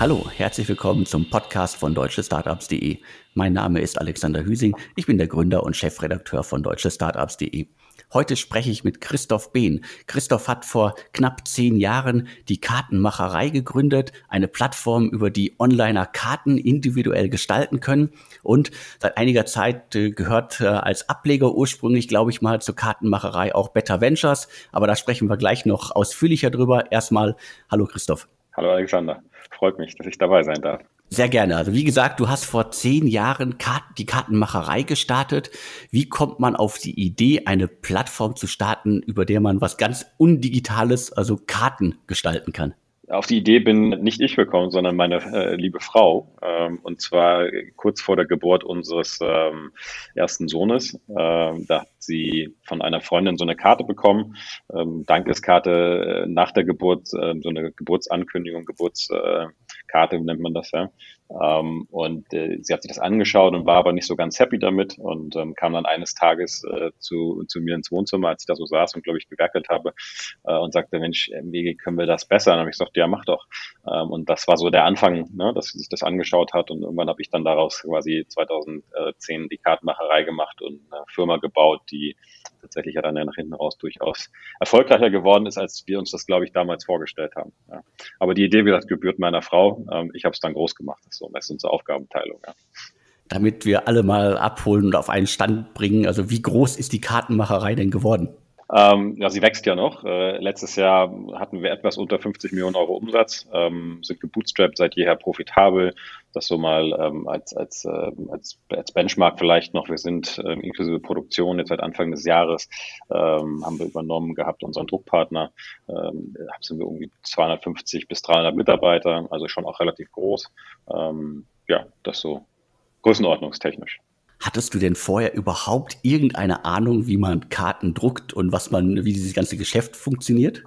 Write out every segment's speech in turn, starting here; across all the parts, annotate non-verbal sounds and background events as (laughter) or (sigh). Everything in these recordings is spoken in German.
Hallo, herzlich willkommen zum Podcast von deutschestartups.de. Mein Name ist Alexander Hüsing, ich bin der Gründer und Chefredakteur von deutschestartups.de. Heute spreche ich mit Christoph Behn. Christoph hat vor knapp zehn Jahren die Kartenmacherei gegründet, eine Plattform, über die Onliner Karten individuell gestalten können. Und seit einiger Zeit äh, gehört äh, als Ableger ursprünglich, glaube ich mal, zur Kartenmacherei auch Better Ventures. Aber da sprechen wir gleich noch ausführlicher drüber. Erstmal, hallo Christoph. Hallo Alexander. Freut mich, dass ich dabei sein darf. Sehr gerne. Also wie gesagt, du hast vor zehn Jahren die Kartenmacherei gestartet. Wie kommt man auf die Idee, eine Plattform zu starten, über der man was ganz Undigitales, also Karten gestalten kann? Auf die Idee bin nicht ich gekommen, sondern meine äh, liebe Frau. Ähm, und zwar kurz vor der Geburt unseres ähm, ersten Sohnes. Ähm, da hat sie von einer Freundin so eine Karte bekommen. Ähm, Dankeskarte äh, nach der Geburt, äh, so eine Geburtsankündigung, Geburtskarte nennt man das ja. Ähm, und äh, sie hat sich das angeschaut und war aber nicht so ganz happy damit und ähm, kam dann eines Tages äh, zu, zu mir ins Wohnzimmer, als ich da so saß und glaube ich gewerkelt habe äh, und sagte, Mensch, wie können wir das besser? Und dann habe ich gesagt, ja, mach doch. Ähm, und das war so der Anfang, ne, dass sie sich das angeschaut hat und irgendwann habe ich dann daraus quasi 2010 die Kartenmacherei gemacht und eine Firma gebaut, die tatsächlich ja dann nach hinten raus durchaus erfolgreicher geworden ist, als wir uns das, glaube ich, damals vorgestellt haben. Ja. Aber die Idee, wie gesagt, gebührt meiner Frau. Ähm, ich habe es dann groß gemacht. Das so, das ist unsere Aufgabenteilung. Ja. Damit wir alle mal abholen und auf einen Stand bringen, also wie groß ist die Kartenmacherei denn geworden? Ähm, ja, sie wächst ja noch. Äh, letztes Jahr hatten wir etwas unter 50 Millionen Euro Umsatz, ähm, sind gebootstrapped seit jeher profitabel. Das so mal ähm, als, als, äh, als, als Benchmark vielleicht noch. Wir sind ähm, inklusive Produktion jetzt seit Anfang des Jahres ähm, haben wir übernommen gehabt unseren Druckpartner. Ähm, sind wir irgendwie 250 bis 300 Mitarbeiter, also schon auch relativ groß. Ähm, ja, das so größenordnungstechnisch. Hattest du denn vorher überhaupt irgendeine Ahnung, wie man Karten druckt und was man, wie dieses ganze Geschäft funktioniert?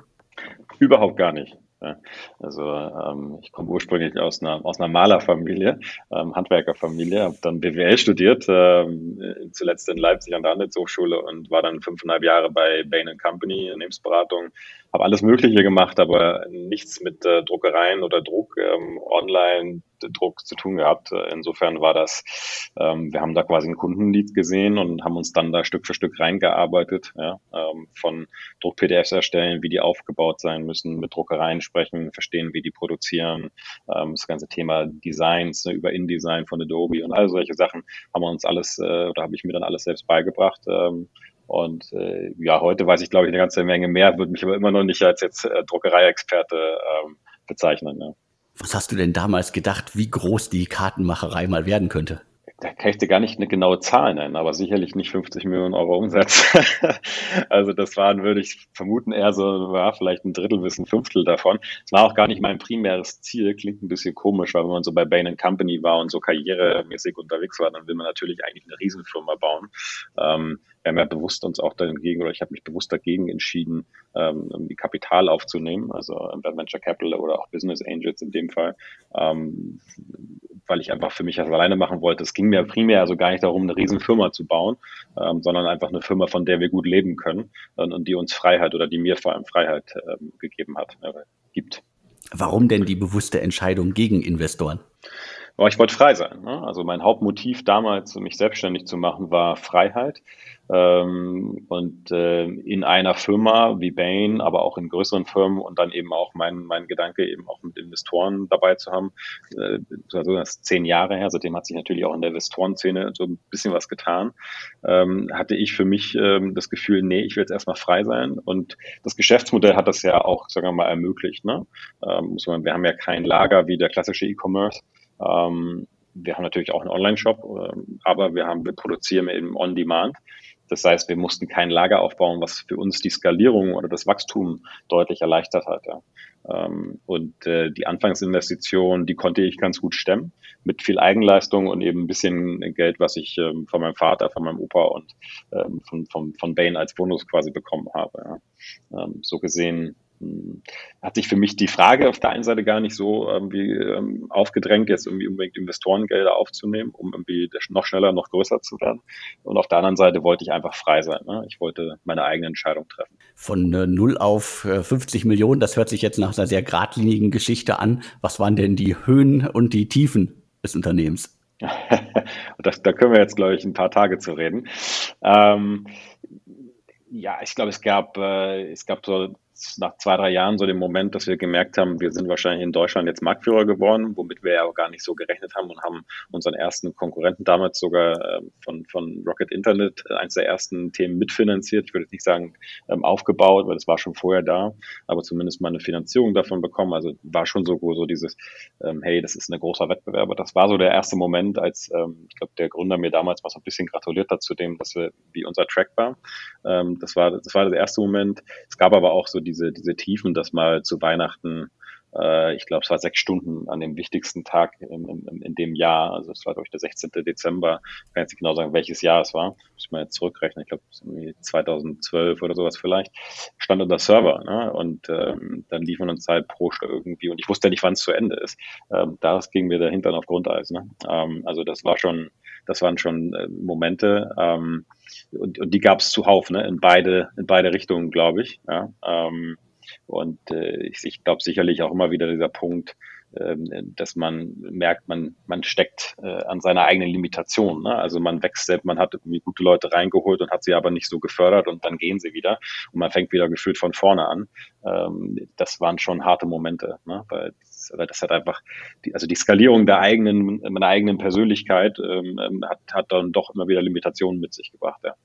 Überhaupt gar nicht. Also ähm, ich komme ursprünglich aus einer, aus einer Malerfamilie, ähm, Handwerkerfamilie, habe dann BWL studiert, ähm, zuletzt in Leipzig an der Handelshochschule und war dann fünfeinhalb Jahre bei Bain Company, Unternehmensberatung, habe alles Mögliche gemacht, aber nichts mit äh, Druckereien oder Druck, ähm, Online-Druck zu tun gehabt. Insofern war das, ähm, wir haben da quasi ein Kundenlied gesehen und haben uns dann da Stück für Stück reingearbeitet, ja, ähm, von Druck-PDFs erstellen, wie die aufgebaut sein müssen, mit Druckereien sprechen, verstehen, wie die produzieren, ähm, das ganze Thema Designs ne, über InDesign von Adobe und all solche Sachen haben wir uns alles, äh, oder habe ich mir dann alles selbst beigebracht. Ähm, und äh, ja, heute weiß ich, glaube ich, eine ganze Menge mehr, würde mich aber immer noch nicht als jetzt äh, Druckereiexperte ähm, bezeichnen. Ja. Was hast du denn damals gedacht, wie groß die Kartenmacherei mal werden könnte? da kann ich dir gar nicht eine genaue Zahl nennen, aber sicherlich nicht 50 Millionen Euro Umsatz. (laughs) also das waren, würde ich vermuten, eher so, ja, vielleicht ein Drittel bis ein Fünftel davon. Es war auch gar nicht mein primäres Ziel, klingt ein bisschen komisch, weil wenn man so bei Bain Company war und so karrieremäßig unterwegs war, dann will man natürlich eigentlich eine Riesenfirma bauen. Ähm, wir haben ja bewusst uns auch dagegen, oder ich habe mich bewusst dagegen entschieden, ähm, die Kapital aufzunehmen, also Venture Capital oder auch Business Angels in dem Fall, ähm, weil ich einfach für mich das alleine machen wollte. Es ging mir primär also gar nicht darum, eine Riesenfirma zu bauen, ähm, sondern einfach eine Firma, von der wir gut leben können und, und die uns Freiheit oder die mir vor allem Freiheit ähm, gegeben hat, äh, gibt. Warum denn die bewusste Entscheidung gegen Investoren? Aber ich wollte frei sein. Ne? Also mein Hauptmotiv damals, mich selbstständig zu machen, war Freiheit. Ähm, und äh, in einer Firma wie Bain, aber auch in größeren Firmen und dann eben auch mein, mein Gedanke, eben auch mit Investoren dabei zu haben. Äh, also das ist zehn Jahre her, seitdem hat sich natürlich auch in der Investorenszene so ein bisschen was getan. Ähm, hatte ich für mich ähm, das Gefühl, nee, ich will jetzt erstmal frei sein. Und das Geschäftsmodell hat das ja auch, sagen wir mal, ermöglicht. Ne? Ähm, wir haben ja kein Lager wie der klassische E-Commerce. Ähm, wir haben natürlich auch einen Online-Shop, äh, aber wir haben, wir produzieren eben on demand. Das heißt, wir mussten kein Lager aufbauen, was für uns die Skalierung oder das Wachstum deutlich erleichtert hat. Ja. Ähm, und äh, die Anfangsinvestition, die konnte ich ganz gut stemmen, mit viel Eigenleistung und eben ein bisschen Geld, was ich ähm, von meinem Vater, von meinem Opa und ähm, von, von, von Bain als Bonus quasi bekommen habe. Ja. So gesehen hat sich für mich die Frage auf der einen Seite gar nicht so irgendwie ähm, aufgedrängt, jetzt irgendwie unbedingt Investorengelder aufzunehmen, um irgendwie noch schneller, noch größer zu werden. Und auf der anderen Seite wollte ich einfach frei sein. Ne? Ich wollte meine eigene Entscheidung treffen. Von äh, 0 auf äh, 50 Millionen, das hört sich jetzt nach einer sehr geradlinigen Geschichte an. Was waren denn die Höhen und die Tiefen des Unternehmens? (laughs) das, da können wir jetzt, glaube ich, ein paar Tage zu reden. Ähm, ja, ich glaube, es gab, äh, es gab so nach zwei, drei Jahren so den Moment, dass wir gemerkt haben, wir sind wahrscheinlich in Deutschland jetzt Marktführer geworden, womit wir ja auch gar nicht so gerechnet haben und haben unseren ersten Konkurrenten damals sogar äh, von, von Rocket Internet, äh, eines der ersten Themen mitfinanziert. Ich würde nicht sagen ähm, aufgebaut, weil das war schon vorher da, aber zumindest mal eine Finanzierung davon bekommen. Also war schon so, so dieses, ähm, hey, das ist ein großer Wettbewerber. Das war so der erste Moment, als ähm, ich glaube, der Gründer mir damals mal so ein bisschen gratuliert hat zu dem, dass wir, wie unser Track war. Ähm, das war, das war der erste Moment. Es gab aber auch so diese, diese Tiefen, dass mal zu Weihnachten, äh, ich glaube, es war sechs Stunden an dem wichtigsten Tag in, in, in dem Jahr, also es war, glaube ich, der 16. Dezember, ich kann jetzt nicht genau sagen, welches Jahr es war, muss mal jetzt zurückrechnen, ich glaube, 2012 oder sowas vielleicht, stand unter Server ne? und ähm, dann lief man uns halt pro Stunde irgendwie und ich wusste ja nicht, wann es zu Ende ist. Ähm, das ging mir dahinter auf Grundeis. Ne? Ähm, also das war schon, das waren schon äh, Momente, ähm, und, und die gab es zuhauf, ne? in beide, in beide Richtungen, glaube ich. Ja? Ähm, und äh, ich, ich glaube sicherlich auch immer wieder dieser Punkt, ähm, dass man merkt, man, man steckt äh, an seiner eigenen Limitation. Ne? Also man wächst selbst, man hat irgendwie gute Leute reingeholt und hat sie aber nicht so gefördert und dann gehen sie wieder und man fängt wieder gefühlt von vorne an. Ähm, das waren schon harte Momente, ne? weil, das, das hat einfach, die, also die Skalierung der eigenen, meiner eigenen Persönlichkeit ähm, ähm hat, hat dann doch immer wieder Limitationen mit sich gebracht, ja.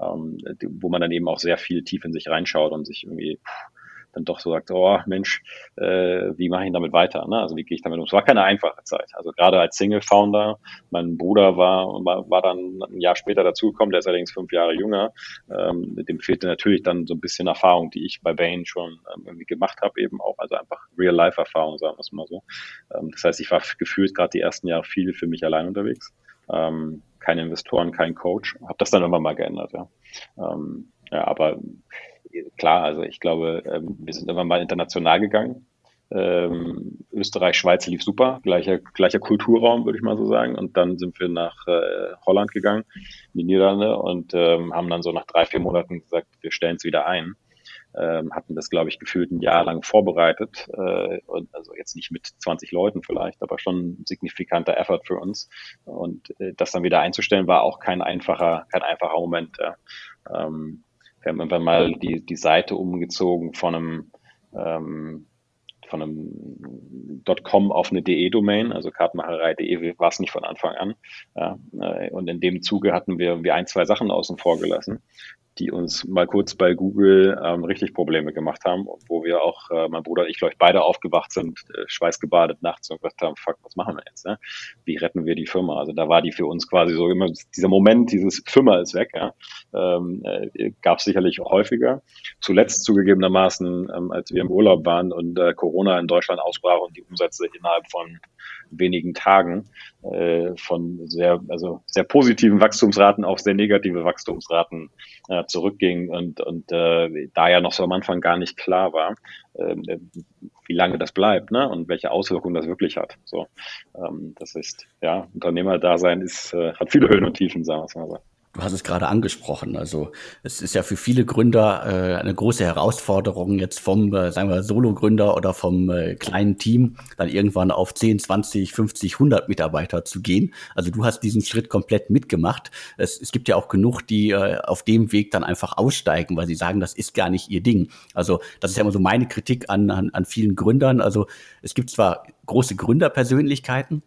ähm, wo man dann eben auch sehr viel tief in sich reinschaut und sich irgendwie pff, dann doch so sagt, oh Mensch, äh, wie mache ich damit weiter? Ne? Also wie gehe ich damit um? Es war keine einfache Zeit. Also gerade als Single-Founder, mein Bruder war, war, war dann ein Jahr später dazugekommen, der ist allerdings fünf Jahre jünger. Ähm, dem fehlte natürlich dann so ein bisschen Erfahrung, die ich bei Bain schon ähm, irgendwie gemacht habe, eben auch, also einfach Real-Life-Erfahrung, sagen wir es mal so. Ähm, das heißt, ich war gefühlt gerade die ersten Jahre viel für mich allein unterwegs. Ähm, keine Investoren, kein Coach. Habe das dann immer mal geändert, ja. Ähm, ja, aber klar, also ich glaube, ähm, wir sind immer mal international gegangen. Ähm, Österreich, Schweiz lief super, gleicher, gleicher Kulturraum, würde ich mal so sagen. Und dann sind wir nach äh, Holland gegangen, in die Niederlande, und ähm, haben dann so nach drei, vier Monaten gesagt, wir stellen es wieder ein. Ähm, hatten das, glaube ich, gefühlt ein Jahr lang vorbereitet. Äh, und also jetzt nicht mit 20 Leuten vielleicht, aber schon ein signifikanter Effort für uns. Und äh, das dann wieder einzustellen, war auch kein einfacher, kein einfacher Moment. Ja. Ähm, wir haben irgendwann mal die, die Seite umgezogen von einem, ähm, von einem .com auf eine DE-Domain, also kartenmacherei.de war es nicht von Anfang an. Ja, äh, und in dem Zuge hatten wir ein, zwei Sachen außen vor gelassen die uns mal kurz bei Google ähm, richtig Probleme gemacht haben, wo wir auch, äh, mein Bruder und ich, glaube ich, beide aufgewacht sind, äh, schweißgebadet nachts und gesagt haben, fuck, was machen wir jetzt? Ne? Wie retten wir die Firma? Also da war die für uns quasi so immer, dieser Moment, dieses Firma ist weg, ja, ähm, äh, gab es sicherlich häufiger. Zuletzt zugegebenermaßen, ähm, als wir im Urlaub waren und äh, Corona in Deutschland ausbrach und die Umsätze innerhalb von wenigen Tagen äh, von sehr, also sehr positiven Wachstumsraten auf sehr negative Wachstumsraten äh, zurückging und, und äh, da ja noch so am Anfang gar nicht klar war, äh, wie lange das bleibt ne? und welche Auswirkungen das wirklich hat. So, ähm, das ist, ja, Unternehmerdasein ist, äh, hat viele Höhen und Tiefen, sagen wir mal so. Du hast es gerade angesprochen. Also es ist ja für viele Gründer äh, eine große Herausforderung, jetzt vom, äh, sagen wir, Solo-Gründer oder vom äh, kleinen Team dann irgendwann auf 10, 20, 50, 100 Mitarbeiter zu gehen. Also du hast diesen Schritt komplett mitgemacht. Es, es gibt ja auch genug, die äh, auf dem Weg dann einfach aussteigen, weil sie sagen, das ist gar nicht ihr Ding. Also das ist ja immer so meine Kritik an, an, an vielen Gründern. Also es gibt zwar große Gründerpersönlichkeiten,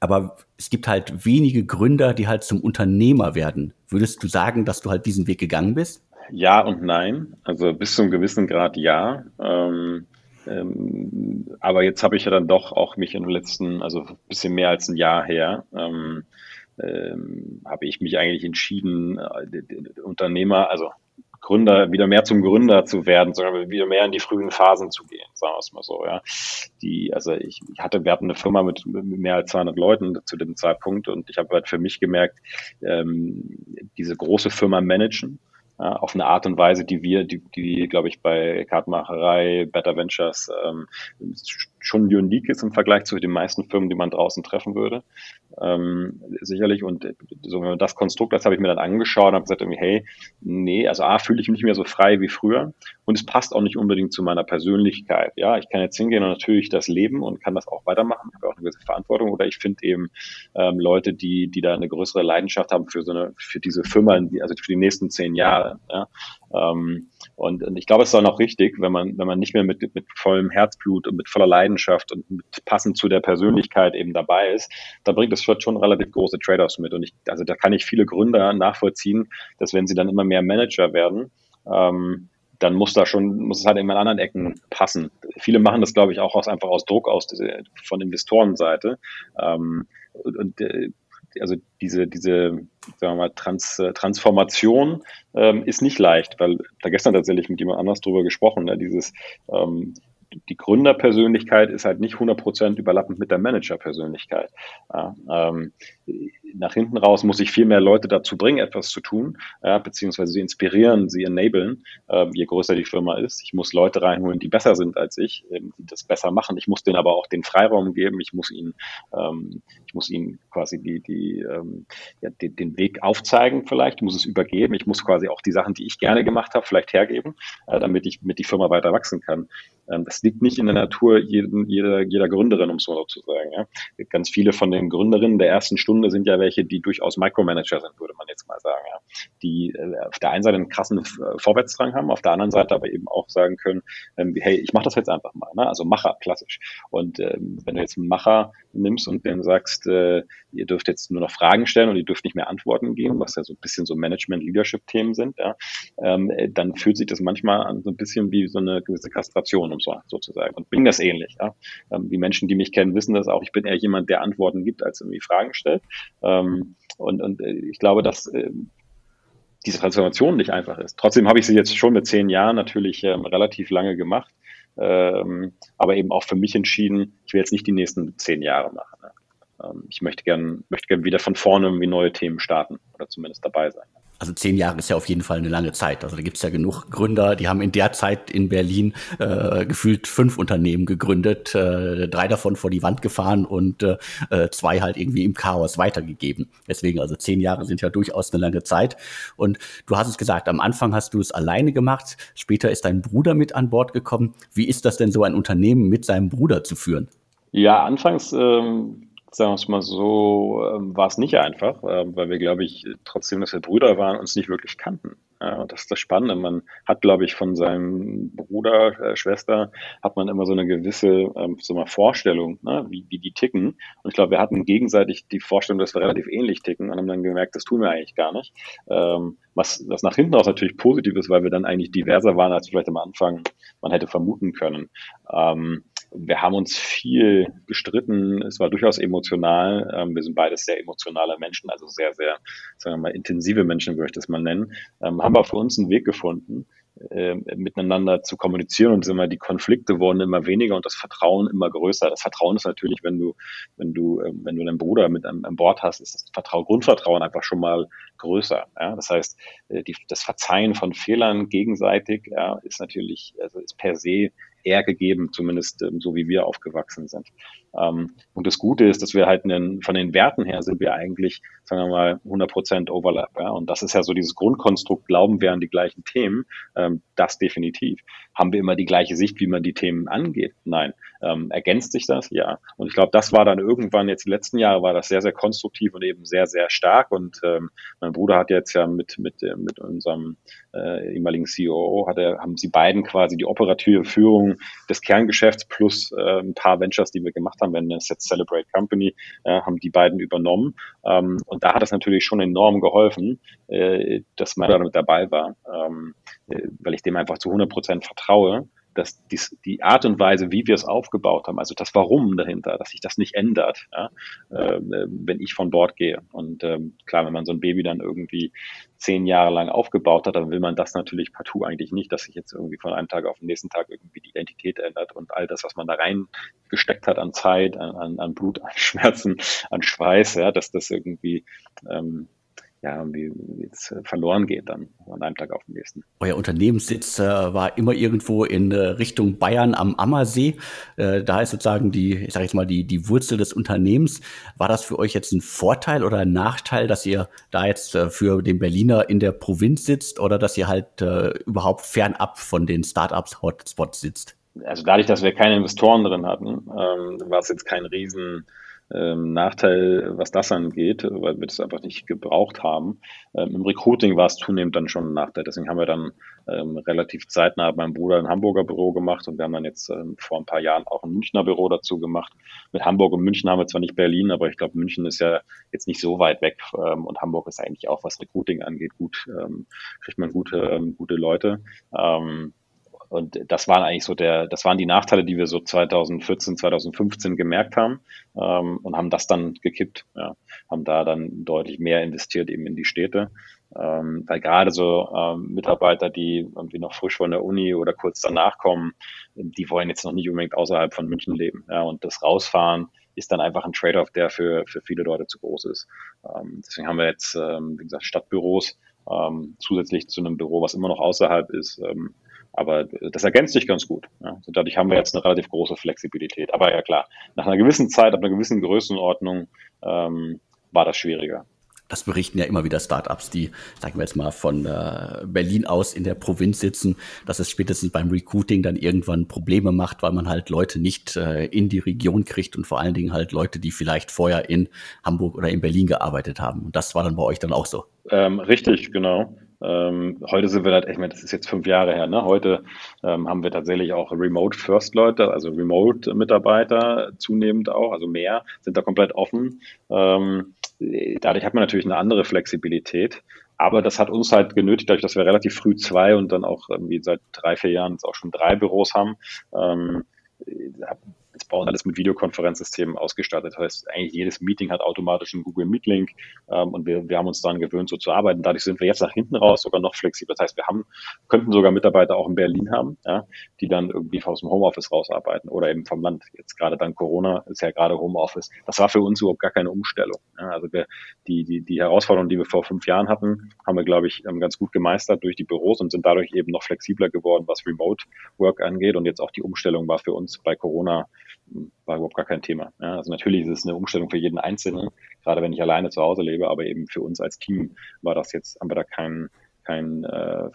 aber es gibt halt wenige Gründer, die halt zum Unternehmer werden. Würdest du sagen, dass du halt diesen Weg gegangen bist? Ja und nein. Also bis zum gewissen Grad ja. Ähm, ähm, aber jetzt habe ich ja dann doch auch mich den letzten, also ein bisschen mehr als ein Jahr her, ähm, ähm habe ich mich eigentlich entschieden, äh, Unternehmer, also Gründer, wieder mehr zum Gründer zu werden, sondern wieder mehr in die frühen Phasen zu gehen, sagen wir es mal so, ja. Die, also ich, ich hatte, wir hatten eine Firma mit, mit mehr als 200 Leuten zu dem Zeitpunkt und ich habe halt für mich gemerkt, ähm, diese große Firma managen, ja, auf eine Art und Weise, die wir, die, die glaube ich, bei Kartenmacherei, Better Ventures ähm, schon unique ist im Vergleich zu den meisten Firmen, die man draußen treffen würde. Ähm, sicherlich. Und so, wenn man das Konstrukt, das habe ich mir dann angeschaut und habe gesagt, hey, nee, also A, fühle ich mich nicht mehr so frei wie früher und es passt auch nicht unbedingt zu meiner Persönlichkeit. Ja, ich kann jetzt hingehen und natürlich das leben und kann das auch weitermachen. Ich habe auch eine gewisse Verantwortung. Oder ich finde eben ähm, Leute, die, die da eine größere Leidenschaft haben für so eine, für diese Firma, also für die nächsten zehn Jahre. Ja. Ähm, und, und ich glaube, es ist auch noch richtig, wenn man, wenn man nicht mehr mit, mit vollem Herzblut und mit voller Leidenschaft und mit passend zu der Persönlichkeit eben dabei ist, dann bringt es schon relativ große Trade-offs mit. Und ich, also da kann ich viele Gründer nachvollziehen, dass wenn sie dann immer mehr Manager werden, ähm, dann muss da schon, muss es halt in anderen Ecken passen. Viele machen das, glaube ich, auch aus, einfach aus Druck aus von Investorenseite. Ähm, und, und äh, also diese, diese sagen wir mal, Trans, Transformation ähm, ist nicht leicht, weil da gestern tatsächlich mit jemand anders drüber gesprochen, ne, dieses ähm, die Gründerpersönlichkeit ist halt nicht 100% überlappend mit der Managerpersönlichkeit. Ja, ähm, nach hinten raus muss ich viel mehr Leute dazu bringen, etwas zu tun, ja, beziehungsweise sie inspirieren, sie enablen, äh, je größer die Firma ist. Ich muss Leute reinholen, die besser sind als ich, ähm, die das besser machen. Ich muss denen aber auch den Freiraum geben. Ich muss ihnen, ähm, ich muss ihnen quasi die, die, ähm, ja, den, den, Weg aufzeigen vielleicht, ich muss es übergeben. Ich muss quasi auch die Sachen, die ich gerne gemacht habe, vielleicht hergeben, äh, damit ich mit die Firma weiter wachsen kann. Ähm, das liegt nicht in der Natur jeder, jeder Gründerin, um es so zu sagen. Ja. Ganz viele von den Gründerinnen der ersten Stunde sind ja welche, die durchaus Micromanager sind, würde man jetzt mal sagen. Ja. Die äh, auf der einen Seite einen krassen äh, Vorwärtsdrang haben, auf der anderen Seite aber eben auch sagen können, ähm, hey, ich mache das jetzt einfach mal. Ne? Also Macher, klassisch. Und ähm, wenn du jetzt einen Macher nimmst und dann sagst, äh, ihr dürft jetzt nur noch Fragen stellen und ihr dürft nicht mehr Antworten geben, was ja so ein bisschen so Management-Leadership-Themen sind, ja, ähm, dann fühlt sich das manchmal an so ein bisschen wie so eine gewisse Kastration, um so sozusagen. Und bin das ähnlich. Ja. Ähm, die Menschen, die mich kennen, wissen das auch. Ich bin eher jemand, der Antworten gibt, als irgendwie Fragen stellt. Und, und äh, ich glaube, dass äh, diese Transformation nicht einfach ist. Trotzdem habe ich sie jetzt schon mit zehn Jahren natürlich ähm, relativ lange gemacht, ähm, aber eben auch für mich entschieden, ich will jetzt nicht die nächsten zehn Jahre machen. Ne? Ähm, ich möchte gern, möchte gern wieder von vorne irgendwie neue Themen starten oder zumindest dabei sein. Also zehn Jahre ist ja auf jeden Fall eine lange Zeit. Also da gibt's ja genug Gründer, die haben in der Zeit in Berlin äh, gefühlt fünf Unternehmen gegründet, äh, drei davon vor die Wand gefahren und äh, zwei halt irgendwie im Chaos weitergegeben. Deswegen, also zehn Jahre sind ja durchaus eine lange Zeit. Und du hast es gesagt, am Anfang hast du es alleine gemacht, später ist dein Bruder mit an Bord gekommen. Wie ist das denn so, ein Unternehmen mit seinem Bruder zu führen? Ja, anfangs ähm sagen wir es mal so, ähm, war es nicht einfach, äh, weil wir, glaube ich, trotzdem, dass wir Brüder waren, uns nicht wirklich kannten. Ja, das ist das Spannende. Man hat, glaube ich, von seinem Bruder, äh, Schwester, hat man immer so eine gewisse ähm, so eine Vorstellung, ne, wie, wie die ticken. Und ich glaube, wir hatten gegenseitig die Vorstellung, dass wir relativ ähnlich ticken und haben dann gemerkt, das tun wir eigentlich gar nicht. Ähm, was, was nach hinten raus natürlich positiv ist, weil wir dann eigentlich diverser waren, als vielleicht am Anfang man hätte vermuten können. Ähm, wir haben uns viel gestritten. Es war durchaus emotional. Ähm, wir sind beides sehr emotionale Menschen, also sehr, sehr, sagen wir mal, intensive Menschen, würde ich das mal nennen. Ähm, haben wir für uns einen Weg gefunden, äh, miteinander zu kommunizieren und immer die Konflikte wurden immer weniger und das Vertrauen immer größer. Das Vertrauen ist natürlich, wenn du, wenn du, wenn du deinen Bruder mit an, an Bord hast, ist das Vertrauen, Grundvertrauen einfach schon mal größer. Ja? Das heißt, äh, die, das Verzeihen von Fehlern gegenseitig ja, ist natürlich, also ist per se eher gegeben, zumindest ähm, so wie wir aufgewachsen sind. Ähm, und das Gute ist, dass wir halt einen, von den Werten her sind wir eigentlich, sagen wir mal, 100% Overlap. Ja? Und das ist ja so dieses Grundkonstrukt, glauben wir an die gleichen Themen, ähm, das definitiv. Haben wir immer die gleiche Sicht, wie man die Themen angeht? Nein. Ähm, ergänzt sich das? Ja. Und ich glaube, das war dann irgendwann, jetzt die letzten Jahre, war das sehr, sehr konstruktiv und eben sehr, sehr stark. Und mein Bruder hat jetzt ja mit, mit, äh, mit unserem äh, ehemaligen CEO, hat er, haben sie beiden quasi die operative Führung des Kerngeschäfts plus äh, ein paar Ventures, die wir gemacht haben, wenn es jetzt Celebrate Company, äh, haben die beiden übernommen. Ähm, und da hat es natürlich schon enorm geholfen, äh, dass man da mit dabei war, ähm, äh, weil ich dem einfach zu 100 Prozent vertraue dass dies, die Art und Weise, wie wir es aufgebaut haben, also das Warum dahinter, dass sich das nicht ändert, ja, äh, wenn ich von Bord gehe. Und ähm, klar, wenn man so ein Baby dann irgendwie zehn Jahre lang aufgebaut hat, dann will man das natürlich partout eigentlich nicht, dass sich jetzt irgendwie von einem Tag auf den nächsten Tag irgendwie die Identität ändert und all das, was man da reingesteckt hat an Zeit, an, an, an Blut, an (laughs) Schmerzen, an Schweiß, ja, dass das irgendwie ähm, ja, irgendwie jetzt äh, verloren geht dann von einem Tag auf den nächsten. Euer Unternehmenssitz äh, war immer irgendwo in äh, Richtung Bayern am Ammersee. Äh, da ist sozusagen die, ich sage jetzt mal, die, die Wurzel des Unternehmens. War das für euch jetzt ein Vorteil oder ein Nachteil, dass ihr da jetzt äh, für den Berliner in der Provinz sitzt oder dass ihr halt äh, überhaupt fernab von den Startups-Hotspots sitzt? Also dadurch, dass wir keine Investoren drin hatten, ähm, war es jetzt kein riesen ähm, Nachteil, was das angeht, weil wir das einfach nicht gebraucht haben. Ähm, Im Recruiting war es zunehmend dann schon ein Nachteil. Deswegen haben wir dann ähm, relativ zeitnah meinem Bruder ein Hamburger Büro gemacht und wir haben dann jetzt ähm, vor ein paar Jahren auch ein Münchner Büro dazu gemacht. Mit Hamburg und München haben wir zwar nicht Berlin, aber ich glaube, München ist ja jetzt nicht so weit weg ähm, und Hamburg ist eigentlich auch, was Recruiting angeht, gut, ähm, kriegt man gute, gute Leute. Ähm, und das waren eigentlich so der, das waren die Nachteile, die wir so 2014, 2015 gemerkt haben ähm, und haben das dann gekippt. Ja. Haben da dann deutlich mehr investiert eben in die Städte. Ähm, weil gerade so ähm, Mitarbeiter, die irgendwie noch frisch von der Uni oder kurz danach kommen, die wollen jetzt noch nicht unbedingt außerhalb von München leben. Ja. Und das Rausfahren ist dann einfach ein Trade-off, der für, für viele Leute zu groß ist. Ähm, deswegen haben wir jetzt, ähm, wie gesagt, Stadtbüros ähm, zusätzlich zu einem Büro, was immer noch außerhalb ist, ähm, aber das ergänzt sich ganz gut. Ja. Also dadurch haben wir jetzt eine relativ große Flexibilität. Aber ja klar, nach einer gewissen Zeit, ab einer gewissen Größenordnung ähm, war das schwieriger. Das berichten ja immer wieder Startups, die, sagen wir jetzt mal, von äh, Berlin aus in der Provinz sitzen, dass es spätestens beim Recruiting dann irgendwann Probleme macht, weil man halt Leute nicht äh, in die Region kriegt und vor allen Dingen halt Leute, die vielleicht vorher in Hamburg oder in Berlin gearbeitet haben. Und das war dann bei euch dann auch so. Ähm, richtig, genau. Ähm, heute sind wir halt, ich meine, das ist jetzt fünf Jahre her, ne? Heute ähm, haben wir tatsächlich auch Remote-First-Leute, also Remote-Mitarbeiter zunehmend auch, also mehr, sind da komplett offen. Ähm, dadurch hat man natürlich eine andere Flexibilität. Aber das hat uns halt genötigt, dadurch, dass wir relativ früh zwei und dann auch irgendwie seit drei, vier Jahren jetzt auch schon drei Büros haben, uns alles mit Videokonferenzsystemen ausgestattet. Das heißt, eigentlich jedes Meeting hat automatisch einen Google Meet Link ähm, und wir, wir haben uns daran gewöhnt, so zu arbeiten. Dadurch sind wir jetzt nach hinten raus sogar noch flexibler. Das heißt, wir haben, könnten sogar Mitarbeiter auch in Berlin haben, ja, die dann irgendwie aus dem Homeoffice rausarbeiten oder eben vom Land. Jetzt gerade dann Corona ist ja gerade Homeoffice. Das war für uns überhaupt gar keine Umstellung. Ja. Also wir, die, die, die Herausforderungen, die wir vor fünf Jahren hatten, haben wir, glaube ich, ähm, ganz gut gemeistert durch die Büros und sind dadurch eben noch flexibler geworden, was Remote Work angeht. Und jetzt auch die Umstellung war für uns bei Corona war überhaupt gar kein Thema. Ja, also natürlich ist es eine Umstellung für jeden Einzelnen, gerade wenn ich alleine zu Hause lebe, aber eben für uns als Team war das jetzt, haben wir da keinen kein äh,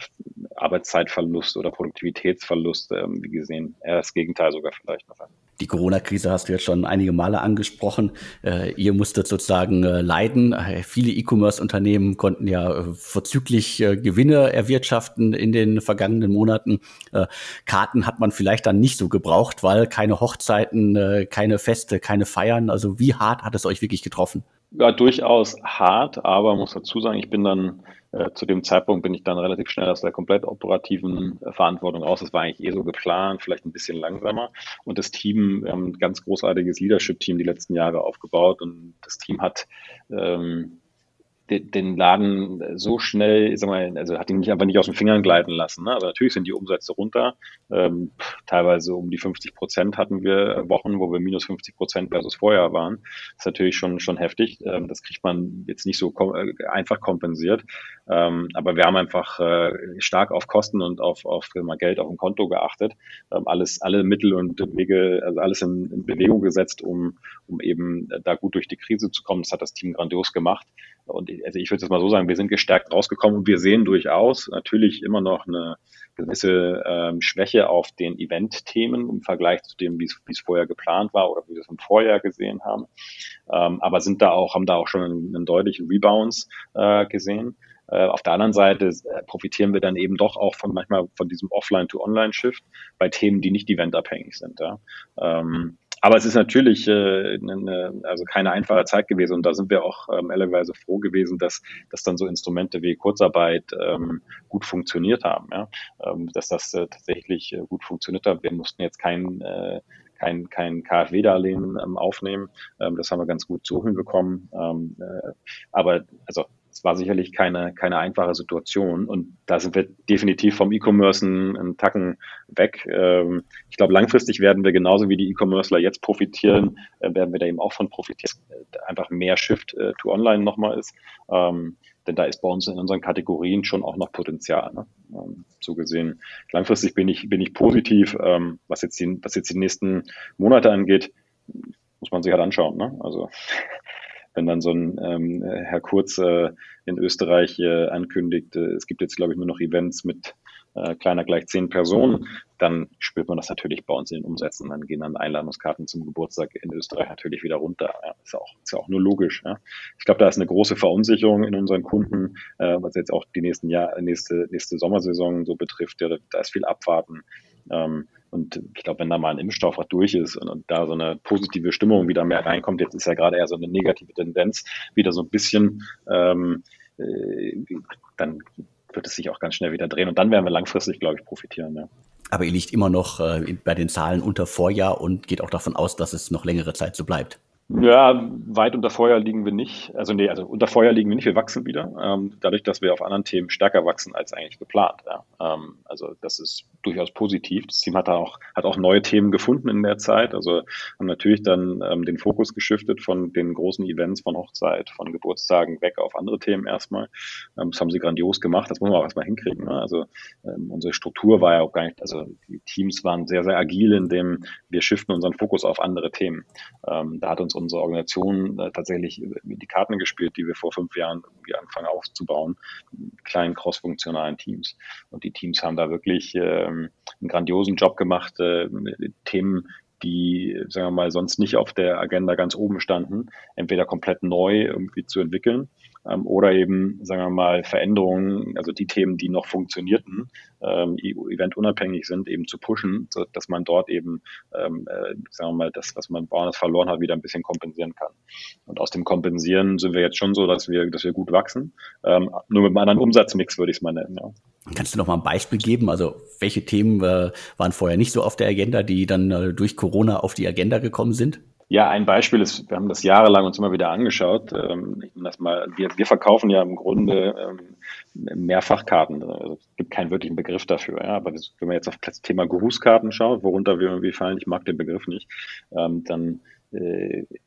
Arbeitszeitverlust oder Produktivitätsverlust, ähm, wie gesehen. Eher das Gegenteil sogar vielleicht noch. Die Corona-Krise hast du jetzt schon einige Male angesprochen. Äh, ihr musstet sozusagen äh, leiden. Äh, viele E-Commerce-Unternehmen konnten ja äh, vorzüglich äh, Gewinne erwirtschaften in den vergangenen Monaten. Äh, Karten hat man vielleicht dann nicht so gebraucht, weil keine Hochzeiten, keine Feste, keine Feiern. Also wie hart hat es euch wirklich getroffen? Ja, durchaus hart, aber muss dazu sagen, ich bin dann zu dem Zeitpunkt bin ich dann relativ schnell aus der komplett operativen äh, Verantwortung raus. Das war eigentlich eh so geplant, vielleicht ein bisschen langsamer. Und das Team, wir haben ein ganz großartiges Leadership-Team die letzten Jahre aufgebaut und das Team hat ähm, den Laden so schnell, ich sag mal, also hat ihn nicht einfach nicht aus den Fingern gleiten lassen. Ne? Also natürlich sind die Umsätze runter. Ähm, teilweise um die 50 Prozent hatten wir Wochen, wo wir minus 50 Prozent versus vorher waren. Das ist natürlich schon, schon heftig. Ähm, das kriegt man jetzt nicht so kom äh, einfach kompensiert. Ähm, aber wir haben einfach äh, stark auf Kosten und auf, auf mal Geld auf dem Konto geachtet. Ähm, alles, alle Mittel und Wege, also alles in, in Bewegung gesetzt, um, um eben da gut durch die Krise zu kommen. Das hat das Team grandios gemacht. Und also ich würde es mal so sagen, wir sind gestärkt rausgekommen und wir sehen durchaus natürlich immer noch eine gewisse ähm, Schwäche auf den Event-Themen im Vergleich zu dem, wie es vorher geplant war oder wie wir es im Vorjahr gesehen haben. Ähm, aber sind da auch, haben da auch schon einen, einen deutlichen Rebounds äh, gesehen. Äh, auf der anderen Seite äh, profitieren wir dann eben doch auch von manchmal von diesem Offline-to-Online-Shift bei Themen, die nicht eventabhängig sind. Ja. Ähm, aber es ist natürlich äh, eine, also keine einfache Zeit gewesen und da sind wir auch ähm, ehrlicherweise froh gewesen, dass, dass dann so Instrumente wie Kurzarbeit ähm, gut funktioniert haben, ja? ähm, dass das äh, tatsächlich äh, gut funktioniert hat. Wir mussten jetzt kein äh, kein, kein KfW-Darlehen ähm, aufnehmen. Ähm, das haben wir ganz gut so hinbekommen. Ähm, äh, aber also es war sicherlich keine, keine einfache Situation und da sind wir definitiv vom E-Commerce einen, Tacken weg. Ähm, ich glaube, langfristig werden wir genauso wie die E-Commercer jetzt profitieren, äh, werden wir da eben auch von profitieren, einfach mehr Shift äh, to Online nochmal ist. Ähm, denn da ist bei uns in unseren Kategorien schon auch noch Potenzial. Ne? Ähm, so gesehen, langfristig bin ich, bin ich positiv, was, jetzt die, was jetzt die nächsten Monate angeht, muss man sich halt anschauen. Ne? Also wenn dann so ein ähm, Herr Kurz äh, in Österreich äh, ankündigt, äh, es gibt jetzt, glaube ich, nur noch Events mit äh, kleiner gleich zehn Personen, dann spürt man das natürlich bei uns in den Umsätzen. Dann gehen dann Einladungskarten zum Geburtstag in Österreich natürlich wieder runter. Ja, ist, ja auch, ist ja auch nur logisch. Ja. Ich glaube, da ist eine große Verunsicherung in unseren Kunden, äh, was jetzt auch die nächsten Jahr, nächste, nächste Sommersaison so betrifft. Ja, da ist viel Abwarten. Ähm, und ich glaube, wenn da mal ein Impfstoff durch ist und, und, da so eine positive Stimmung wieder mehr reinkommt, jetzt ist ja gerade eher so eine negative Tendenz, wieder so ein bisschen, ähm, äh, dann wird es sich auch ganz schnell wieder drehen. Und dann werden wir langfristig, glaube ich, profitieren. Ja. Aber ihr liegt immer noch äh, bei den Zahlen unter Vorjahr und geht auch davon aus, dass es noch längere Zeit so bleibt. Ja, weit unter Feuer liegen wir nicht. Also nee, also unter Feuer liegen wir nicht, wir wachsen wieder. Ähm, dadurch, dass wir auf anderen Themen stärker wachsen als eigentlich geplant. Ja. Ähm, also das ist durchaus positiv. Das Team hat auch, hat auch neue Themen gefunden in der Zeit. Also haben natürlich dann ähm, den Fokus geschiftet von den großen Events, von Hochzeit, von Geburtstagen weg auf andere Themen erstmal. Ähm, das haben sie grandios gemacht. Das muss man auch erstmal hinkriegen. Ne? Also ähm, unsere Struktur war ja auch gar nicht, also die Teams waren sehr, sehr agil, indem wir shiften unseren Fokus auf andere Themen. Ähm, da hat uns unsere Organisation äh, tatsächlich die Karten gespielt, die wir vor fünf Jahren irgendwie angefangen aufzubauen, kleinen crossfunktionalen Teams. Und die Teams haben da wirklich ähm, einen grandiosen Job gemacht, äh, Themen die, sagen wir mal, sonst nicht auf der Agenda ganz oben standen, entweder komplett neu irgendwie zu entwickeln oder eben, sagen wir mal, Veränderungen, also die Themen, die noch funktionierten, ähm, eventunabhängig sind, eben zu pushen, so dass man dort eben, ähm, äh, sagen wir mal, das, was man woanders verloren hat, wieder ein bisschen kompensieren kann. Und aus dem Kompensieren sind wir jetzt schon so, dass wir, dass wir gut wachsen. Ähm, nur mit einem anderen Umsatzmix würde ich es mal nennen. Ja. Kannst du noch mal ein Beispiel geben? Also welche Themen äh, waren vorher nicht so auf der Agenda, die dann äh, durch Corona auf die Agenda gekommen sind? Ja, ein Beispiel ist, wir haben das jahrelang uns immer wieder angeschaut. Ähm, das mal, wir, wir verkaufen ja im Grunde ähm, Mehrfachkarten. Also es gibt keinen wirklichen Begriff dafür. Ja? Aber wenn man jetzt auf das Thema Grußkarten schaut, worunter wir irgendwie fallen, ich mag den Begriff nicht, ähm, dann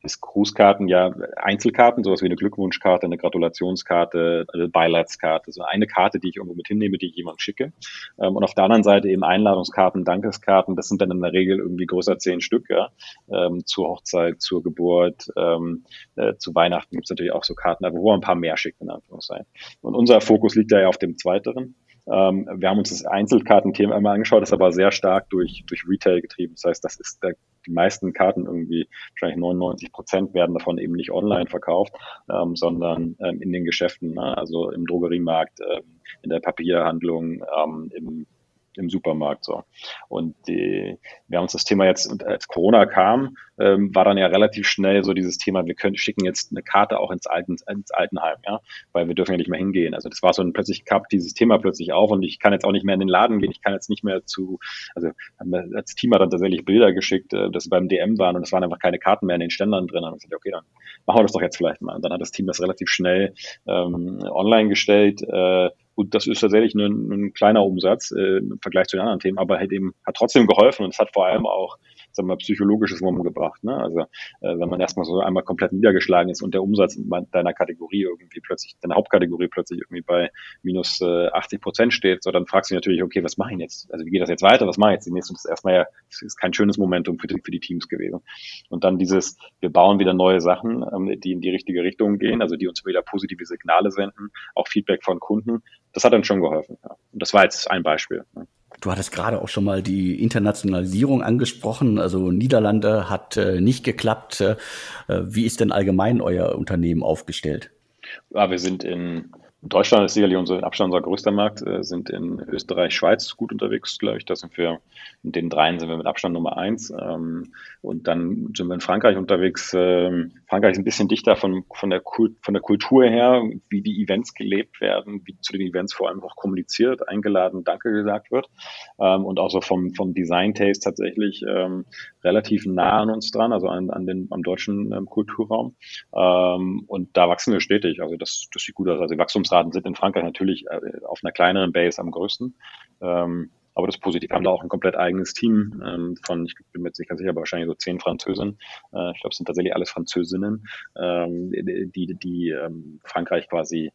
ist Grußkarten ja Einzelkarten, sowas wie eine Glückwunschkarte, eine Gratulationskarte, eine Beileidskarte, so eine Karte, die ich irgendwo mit hinnehme, die ich jemand schicke. Ähm, und auf der anderen Seite eben Einladungskarten, Dankeskarten, das sind dann in der Regel irgendwie größer zehn Stück, ja, ähm, zur Hochzeit, zur Geburt, ähm, äh, zu Weihnachten gibt es natürlich auch so Karten, wo man ein paar mehr schickt, in Anführungszeichen. Und unser Fokus liegt da ja auf dem Zweiteren. Ähm, wir haben uns das Einzelkartenthema einmal angeschaut, das ist aber sehr stark durch, durch Retail getrieben. Das heißt, das ist der, die meisten Karten irgendwie, wahrscheinlich 99 Prozent werden davon eben nicht online verkauft, ähm, sondern ähm, in den Geschäften, ne? also im Drogeriemarkt, ähm, in der Papierhandlung, ähm, im im Supermarkt so. Und die, wir haben uns das Thema jetzt, als Corona kam, ähm, war dann ja relativ schnell so dieses Thema, wir können schicken jetzt eine Karte auch ins, Alten, ins Altenheim, ja, weil wir dürfen ja nicht mehr hingehen. Also das war so ein plötzlich gab dieses Thema plötzlich auf und ich kann jetzt auch nicht mehr in den Laden gehen, ich kann jetzt nicht mehr zu, also als Team hat dann tatsächlich Bilder geschickt, äh, dass sie beim DM waren und es waren einfach keine Karten mehr in den Ständern drin. Und ich gesagt, okay, dann machen wir das doch jetzt vielleicht mal. Und dann hat das Team das relativ schnell ähm, online gestellt. Äh, und das ist tatsächlich ein, ein kleiner Umsatz äh, im Vergleich zu den anderen Themen, aber halt eben hat trotzdem geholfen und es hat vor allem auch wir, mal, psychologisches Moment gebracht. Ne? Also äh, wenn man erstmal so einmal komplett niedergeschlagen ist und der Umsatz deiner Kategorie irgendwie plötzlich, deiner Hauptkategorie plötzlich irgendwie bei minus äh, 80 Prozent steht, so dann fragst du dich natürlich, okay, was mache ich jetzt? Also wie geht das jetzt weiter? Was mache ich jetzt? Die nächste das ist erstmal ja, das ist kein schönes Momentum für die, für die Teams gewesen. Und dann dieses, wir bauen wieder neue Sachen, ähm, die in die richtige Richtung gehen, also die uns wieder positive Signale senden, auch Feedback von Kunden. Das hat dann schon geholfen. Ja. Und das war jetzt ein Beispiel. Ne? Du hattest gerade auch schon mal die Internationalisierung angesprochen. Also Niederlande hat äh, nicht geklappt. Äh, wie ist denn allgemein euer Unternehmen aufgestellt? Ja, wir sind in Deutschland ist sicherlich unser Abstand unser größter Markt, äh, sind in Österreich, Schweiz gut unterwegs, glaube ich. Da sind wir, in den dreien sind wir mit Abstand Nummer eins. Ähm, und dann sind wir in Frankreich unterwegs. Ähm, Frankreich ist ein bisschen dichter von, von, der, Kult, von der Kultur her, wie die Events gelebt werden, wie zu den Events vor allem auch kommuniziert, eingeladen, Danke gesagt wird. Ähm, und auch so vom, vom Design-Taste tatsächlich relativ nah an uns dran, also an, an den, am deutschen Kulturraum. Und da wachsen wir stetig. Also das, das sieht gut aus. Also die Wachstumsraten sind in Frankreich natürlich äh, auf einer kleineren Base am größten. Ähm, aber das ist positiv. Wir haben da auch ein komplett eigenes Team ähm, von, ich bin mir jetzt nicht ganz sicher, aber wahrscheinlich so zehn Französinnen. Äh, ich glaube, es sind tatsächlich alles Französinnen, ähm, die, die ähm, Frankreich quasi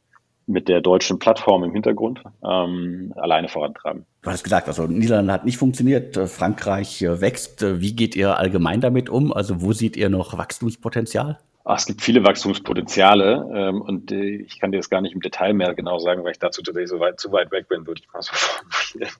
mit der deutschen Plattform im Hintergrund ähm, alleine vorantreiben. Du hast gesagt, also Niederlande hat nicht funktioniert, äh, Frankreich äh, wächst. Wie geht ihr allgemein damit um? Also wo seht ihr noch Wachstumspotenzial? Ach, es gibt viele Wachstumspotenziale ähm, und äh, ich kann dir das gar nicht im Detail mehr genau sagen, weil ich dazu tatsächlich so weit, zu weit weg bin, würde ich mal so (laughs) formulieren.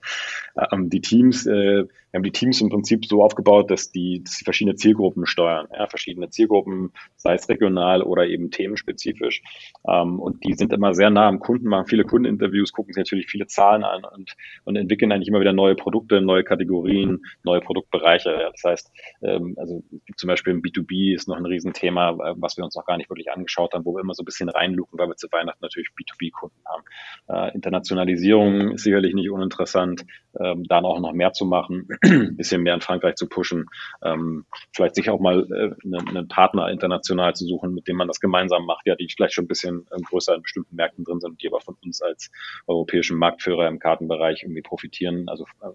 Ähm, die Teams, äh, wir haben die Teams im Prinzip so aufgebaut, dass die, dass die verschiedene Zielgruppen steuern. Ja, verschiedene Zielgruppen, sei es regional oder eben themenspezifisch. Ähm, und die sind immer sehr nah am Kunden, machen viele Kundeninterviews, gucken sich natürlich viele Zahlen an und, und entwickeln eigentlich immer wieder neue Produkte, neue Kategorien, neue Produktbereiche. Ja, das heißt, ähm, also zum Beispiel im B2B ist noch ein Riesenthema, äh, was wir uns noch gar nicht wirklich angeschaut haben, wo wir immer so ein bisschen reinluken, weil wir zu Weihnachten natürlich B2B-Kunden haben. Äh, Internationalisierung ist sicherlich nicht uninteressant, ähm, da auch noch mehr zu machen (clears throat) ein bisschen mehr in Frankreich zu pushen, ähm, vielleicht sich auch mal äh, einen, einen Partner international zu suchen, mit dem man das gemeinsam macht, ja, die vielleicht schon ein bisschen äh, größer in bestimmten Märkten drin sind, die aber von uns als europäischen Marktführer im Kartenbereich irgendwie profitieren, also äh,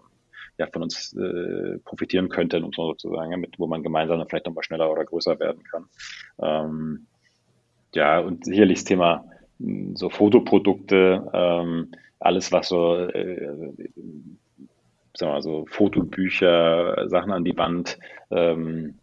ja, von uns äh, profitieren könnten, um ja, mit, wo man gemeinsam dann vielleicht nochmal schneller oder größer werden kann. Ähm, ja, und sicherlich das Thema hm, so Fotoprodukte, ähm, alles, was so äh, sagen mal so Fotobücher, Sachen an die Wand. Ähm,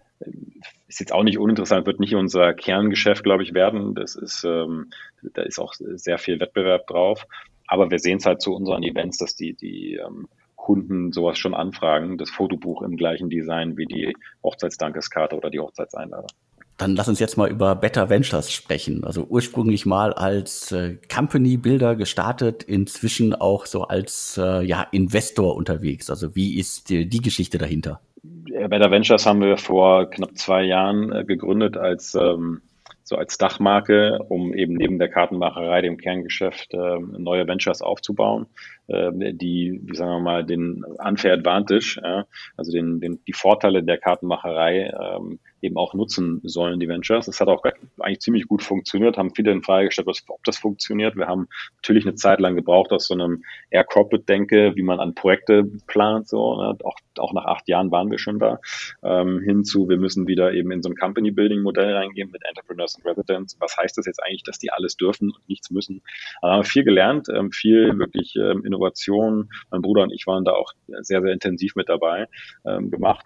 ist jetzt auch nicht uninteressant, wird nicht unser Kerngeschäft, glaube ich, werden. Das ist, ähm, da ist auch sehr viel Wettbewerb drauf. Aber wir sehen es halt zu unseren Events, dass die, die ähm, Kunden sowas schon anfragen, das Fotobuch im gleichen Design wie die Hochzeitsdankeskarte oder die Hochzeitseinladung. Dann lass uns jetzt mal über Better Ventures sprechen. Also ursprünglich mal als äh, Company Builder gestartet, inzwischen auch so als äh, ja, Investor unterwegs. Also wie ist die, die Geschichte dahinter? Better Ventures haben wir vor knapp zwei Jahren äh, gegründet als ähm, so als Dachmarke, um eben neben der Kartenmacherei, dem Kerngeschäft, äh, neue Ventures aufzubauen, äh, die, wie sagen wir mal, den Unfair Advantage, also den, den, die Vorteile der Kartenmacherei ähm, eben auch nutzen sollen, die Ventures. Das hat auch eigentlich ziemlich gut funktioniert, haben viele in Frage gestellt, ob das funktioniert. Wir haben natürlich eine Zeit lang gebraucht aus so einem eher Corporate-Denke, wie man an Projekte plant, so, ne? auch, auch nach acht Jahren waren wir schon da, ähm, hinzu, wir müssen wieder eben in so ein Company-Building-Modell reingehen mit Entrepreneurs and Residents. Was heißt das jetzt eigentlich, dass die alles dürfen und nichts müssen? Also haben wir viel gelernt, ähm, viel wirklich ähm, Innovation. Mein Bruder und ich waren da auch sehr, sehr intensiv mit dabei ähm, gemacht,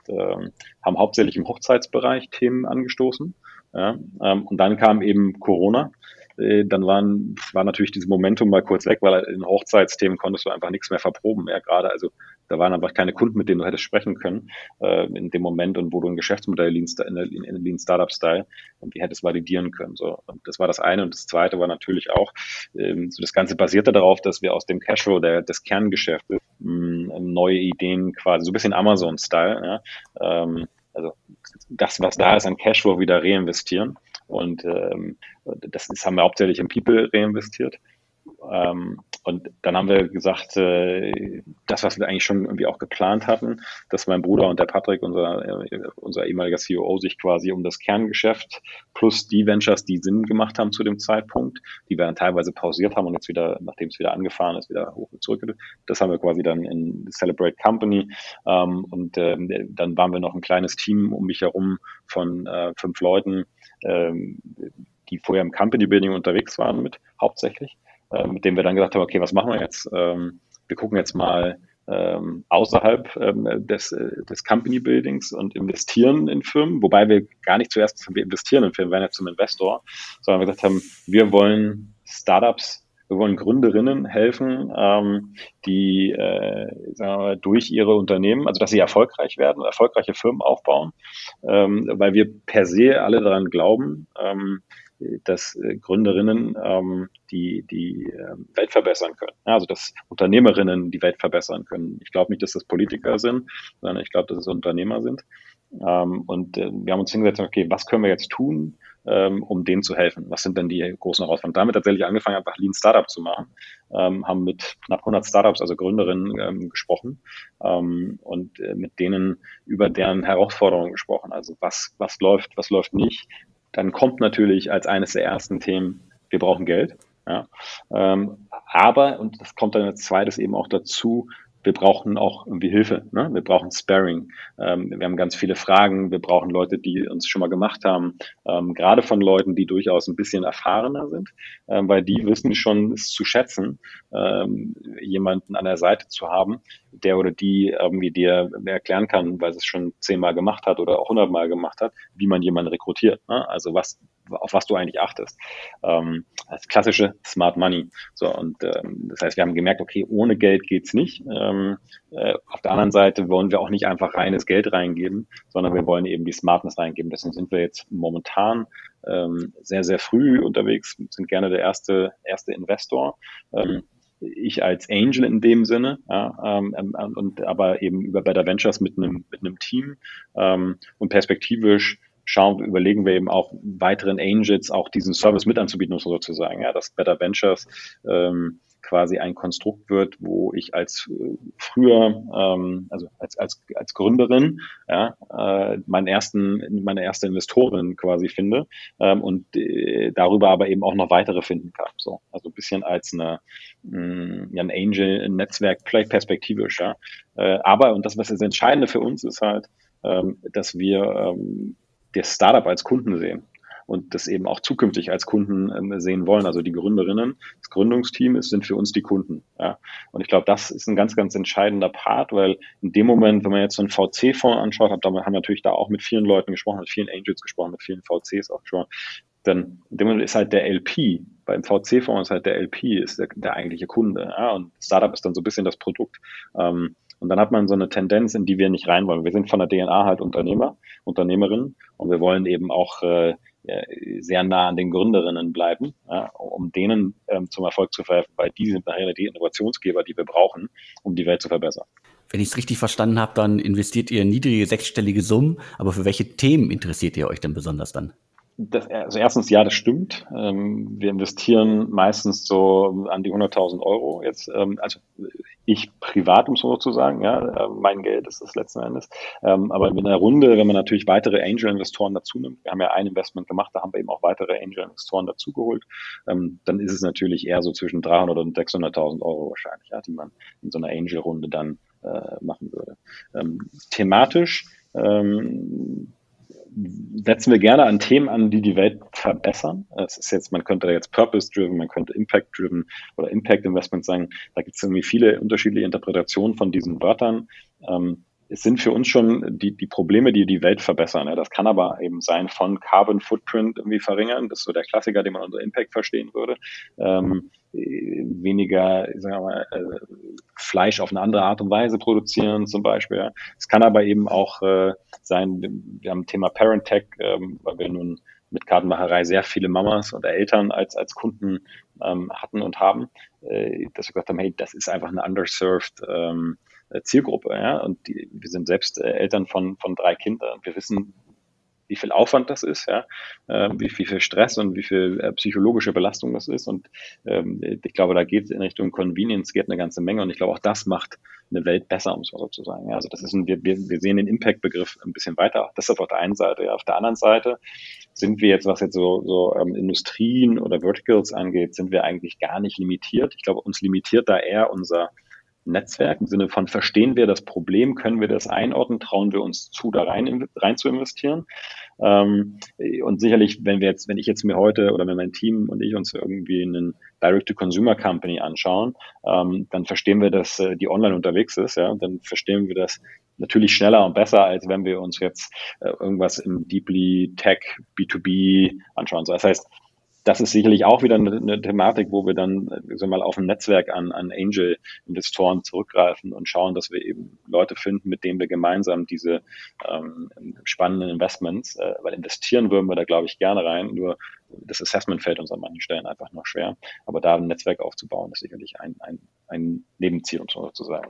haben hauptsächlich im Hochzeitsbereich Themen angestoßen. Ja, ähm, und dann kam eben Corona. Äh, dann waren, war natürlich dieses Momentum mal kurz weg, weil in Hochzeitsthemen konntest du einfach nichts mehr verproben. Ja, gerade also da waren einfach keine Kunden, mit denen du hättest sprechen können äh, in dem Moment und wo du ein Geschäftsmodell Lean, in, in, in Lean Startup Style und die hättest validieren können. So, und das war das eine und das zweite war natürlich auch ähm, so das Ganze basierte darauf, dass wir aus dem Cashflow der, des Kerngeschäftes mh, neue Ideen quasi so ein bisschen Amazon Style ja, ähm, also das, was da ist an Cashflow wieder reinvestieren. Und ähm, das ist, haben wir hauptsächlich in People reinvestiert. Ähm, und dann haben wir gesagt, äh, das, was wir eigentlich schon irgendwie auch geplant hatten, dass mein Bruder und der Patrick, unser, äh, unser ehemaliger CEO, sich quasi um das Kerngeschäft plus die Ventures, die Sinn gemacht haben zu dem Zeitpunkt, die wir dann teilweise pausiert haben und jetzt wieder, nachdem es wieder angefahren ist, wieder hoch und zurück. Das haben wir quasi dann in Celebrate Company. Ähm, und äh, dann waren wir noch ein kleines Team um mich herum von äh, fünf Leuten, ähm, die vorher im Company Building unterwegs waren mit hauptsächlich äh, mit dem wir dann gesagt haben, okay, was machen wir jetzt? Ähm, wir gucken jetzt mal ähm, außerhalb ähm, des, äh, des Company Buildings und investieren in Firmen, wobei wir gar nicht zuerst wir investieren in Firmen, wir werden jetzt zum Investor, sondern wir gesagt haben, wir wollen Startups wir wollen Gründerinnen helfen, ähm, die äh, sagen wir mal, durch ihre Unternehmen, also dass sie erfolgreich werden, erfolgreiche Firmen aufbauen, ähm, weil wir per se alle daran glauben, ähm, dass äh, Gründerinnen ähm, die, die äh, Welt verbessern können. Also dass Unternehmerinnen die Welt verbessern können. Ich glaube nicht, dass das Politiker sind, sondern ich glaube, dass es Unternehmer sind. Ähm, und äh, wir haben uns hingesetzt, okay, was können wir jetzt tun, ähm, um denen zu helfen? Was sind denn die großen Herausforderungen? Damit tatsächlich angefangen, einfach Lean Startup zu machen, ähm, haben mit knapp 100 Startups, also Gründerinnen, ähm, gesprochen ähm, und äh, mit denen über deren Herausforderungen gesprochen. Also was, was läuft, was läuft nicht. Dann kommt natürlich als eines der ersten Themen, wir brauchen Geld. Ja. Ähm, aber, und das kommt dann als zweites eben auch dazu, wir brauchen auch irgendwie Hilfe. Ne? Wir brauchen Sparring. Ähm, wir haben ganz viele Fragen. Wir brauchen Leute, die uns schon mal gemacht haben. Ähm, gerade von Leuten, die durchaus ein bisschen erfahrener sind, ähm, weil die wissen schon es zu schätzen, ähm, jemanden an der Seite zu haben, der oder die irgendwie dir erklären kann, weil es schon zehnmal gemacht hat oder auch hundertmal gemacht hat, wie man jemanden rekrutiert. Ne? Also was auf was du eigentlich achtest. Ähm, das klassische Smart Money. So, und ähm, das heißt, wir haben gemerkt, okay, ohne Geld geht's nicht. Ähm, äh, auf der anderen Seite wollen wir auch nicht einfach reines Geld reingeben, sondern wir wollen eben die Smartness reingeben. Deswegen sind wir jetzt momentan ähm, sehr, sehr früh unterwegs, sind gerne der erste, erste Investor. Ähm, ich als Angel in dem Sinne, ja, ähm, ähm und aber eben über Better Ventures mit einem mit einem Team ähm, und perspektivisch schauen, überlegen wir eben auch weiteren Angels auch diesen Service mit anzubieten, sozusagen, ja, dass Better Ventures ähm, quasi ein Konstrukt wird, wo ich als äh, früher, ähm, also als, als, als Gründerin, ja, äh, meinen ersten, meine erste Investorin quasi finde ähm, und äh, darüber aber eben auch noch weitere finden kann. So, also ein bisschen als eine, mh, mm, ja, ein Angel-Netzwerk, vielleicht perspektivisch, ja. Äh, aber, und das, was das Entscheidende für uns ist halt, ähm, dass wir ähm, das Startup als Kunden sehen und das eben auch zukünftig als Kunden ähm, sehen wollen. Also die Gründerinnen, das Gründungsteam ist, sind für uns die Kunden. Ja. Und ich glaube, das ist ein ganz, ganz entscheidender Part, weil in dem Moment, wenn man jetzt so einen VC-Fonds anschaut, hat, haben wir natürlich da auch mit vielen Leuten gesprochen, mit vielen Angels gesprochen, mit vielen VCs auch schon. Dann in dem Moment ist halt der LP, beim VC-Fonds ist halt der LP, ist der, der eigentliche Kunde. Ja. Und Startup ist dann so ein bisschen das Produkt. Ähm, und dann hat man so eine Tendenz, in die wir nicht rein wollen. Wir sind von der DNA halt Unternehmer, Unternehmerinnen und wir wollen eben auch äh, sehr nah an den Gründerinnen bleiben, ja, um denen ähm, zum Erfolg zu verhelfen, weil die sind nachher die Innovationsgeber, die wir brauchen, um die Welt zu verbessern. Wenn ich es richtig verstanden habe, dann investiert ihr niedrige sechsstellige Summen, aber für welche Themen interessiert ihr euch denn besonders dann? Das, also erstens, ja, das stimmt. Ähm, wir investieren meistens so an die 100.000 Euro jetzt. Ähm, also ich privat, um so zu sagen, ja, äh, mein Geld ist das letzten Endes. Ähm, aber in der Runde, wenn man natürlich weitere Angel-Investoren dazu nimmt, wir haben ja ein Investment gemacht, da haben wir eben auch weitere Angel-Investoren dazugeholt, ähm, dann ist es natürlich eher so zwischen 300 und 600.000 Euro wahrscheinlich, ja, die man in so einer Angel-Runde dann äh, machen würde. Ähm, thematisch ähm, setzen wir gerne an Themen an, die die Welt verbessern. Es ist jetzt, man könnte jetzt Purpose-driven, man könnte Impact-driven oder Impact-Investment sagen. Da gibt es irgendwie viele unterschiedliche Interpretationen von diesen Wörtern. Ähm, es sind für uns schon die, die Probleme, die die Welt verbessern. Ja. Das kann aber eben sein von Carbon Footprint irgendwie verringern. Das ist so der Klassiker, den man unter Impact verstehen würde. Ähm, weniger sagen wir mal, äh, Fleisch auf eine andere Art und Weise produzieren zum Beispiel. Es kann aber eben auch äh, sein, wir haben Thema Parent Tech, ähm, weil wir nun mit Kartenmacherei sehr viele Mamas und Eltern als, als Kunden ähm, hatten und haben, äh, dass wir gesagt haben, hey, das ist einfach eine underserved ähm, Zielgruppe. Ja? Und die, wir sind selbst äh, Eltern von, von drei Kindern. Wir wissen, wie viel Aufwand das ist, ja, wie, wie viel Stress und wie viel äh, psychologische Belastung das ist. Und ähm, ich glaube, da geht es in Richtung Convenience, geht eine ganze Menge. Und ich glaube, auch das macht eine Welt besser, um es mal so zu sagen. Also das ist ein, wir, wir, sehen den Impact-Begriff ein bisschen weiter. Das ist auf der einen Seite. Auf der anderen Seite sind wir jetzt, was jetzt so, so ähm, Industrien oder Verticals angeht, sind wir eigentlich gar nicht limitiert. Ich glaube, uns limitiert da eher unser Netzwerk im Sinne von verstehen wir das Problem, können wir das einordnen, trauen wir uns zu, da rein, rein zu investieren. Ähm, und sicherlich, wenn wir jetzt, wenn ich jetzt mir heute oder wenn mein Team und ich uns irgendwie einen Direct-to-Consumer-Company anschauen, ähm, dann verstehen wir, dass äh, die online unterwegs ist, ja, dann verstehen wir das natürlich schneller und besser, als wenn wir uns jetzt äh, irgendwas im Deeply Tech B2B anschauen. So, das heißt, das ist sicherlich auch wieder eine, eine Thematik, wo wir dann so mal auf ein Netzwerk an, an Angel-Investoren zurückgreifen und schauen, dass wir eben Leute finden, mit denen wir gemeinsam diese ähm, spannenden Investments, äh, weil investieren würden wir da, glaube ich, gerne rein. Nur das Assessment fällt uns an manchen Stellen einfach noch schwer. Aber da ein Netzwerk aufzubauen, ist sicherlich ein, ein, ein Nebenziel, um so zu sagen.